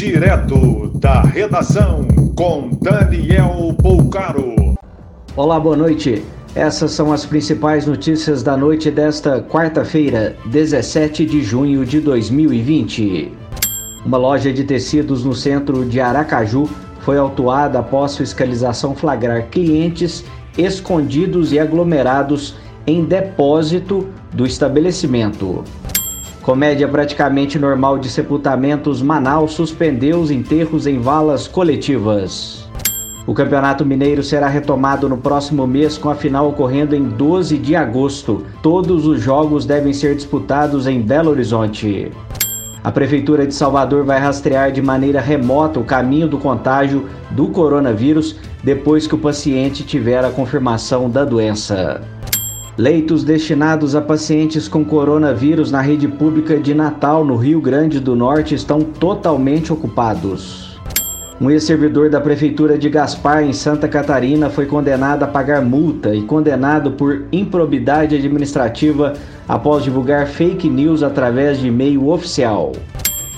Direto da redação com Daniel Poucaro. Olá, boa noite. Essas são as principais notícias da noite desta quarta-feira, 17 de junho de 2020. Uma loja de tecidos no centro de Aracaju foi autuada após fiscalização flagrar clientes escondidos e aglomerados em depósito do estabelecimento. Comédia praticamente normal de sepultamentos, Manaus suspendeu os enterros em valas coletivas. O Campeonato Mineiro será retomado no próximo mês, com a final ocorrendo em 12 de agosto. Todos os jogos devem ser disputados em Belo Horizonte. A Prefeitura de Salvador vai rastrear de maneira remota o caminho do contágio do coronavírus depois que o paciente tiver a confirmação da doença. Leitos destinados a pacientes com coronavírus na rede pública de Natal, no Rio Grande do Norte, estão totalmente ocupados. Um ex-servidor da Prefeitura de Gaspar, em Santa Catarina, foi condenado a pagar multa e condenado por improbidade administrativa após divulgar fake news através de e-mail oficial.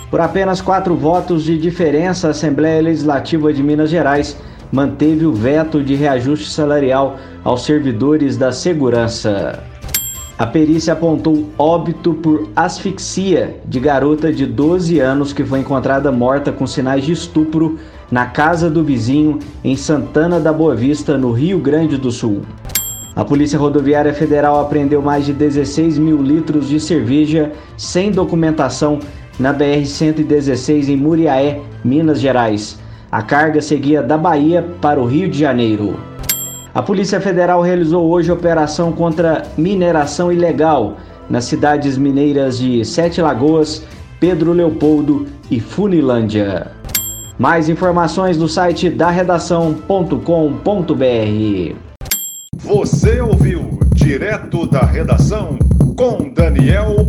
Por apenas quatro votos de diferença, a Assembleia Legislativa de Minas Gerais manteve o veto de reajuste salarial aos servidores da segurança. A perícia apontou óbito por asfixia de garota de 12 anos que foi encontrada morta com sinais de estupro na casa do vizinho em Santana da Boa Vista, no Rio Grande do Sul. A Polícia Rodoviária Federal apreendeu mais de 16 mil litros de cerveja sem documentação na BR-116 em Muriaé, Minas Gerais. A carga seguia da Bahia para o Rio de Janeiro. A Polícia Federal realizou hoje operação contra mineração ilegal nas cidades mineiras de Sete Lagoas, Pedro Leopoldo e Funilândia. Mais informações no site da redação.com.br. Você ouviu direto da redação com Daniel.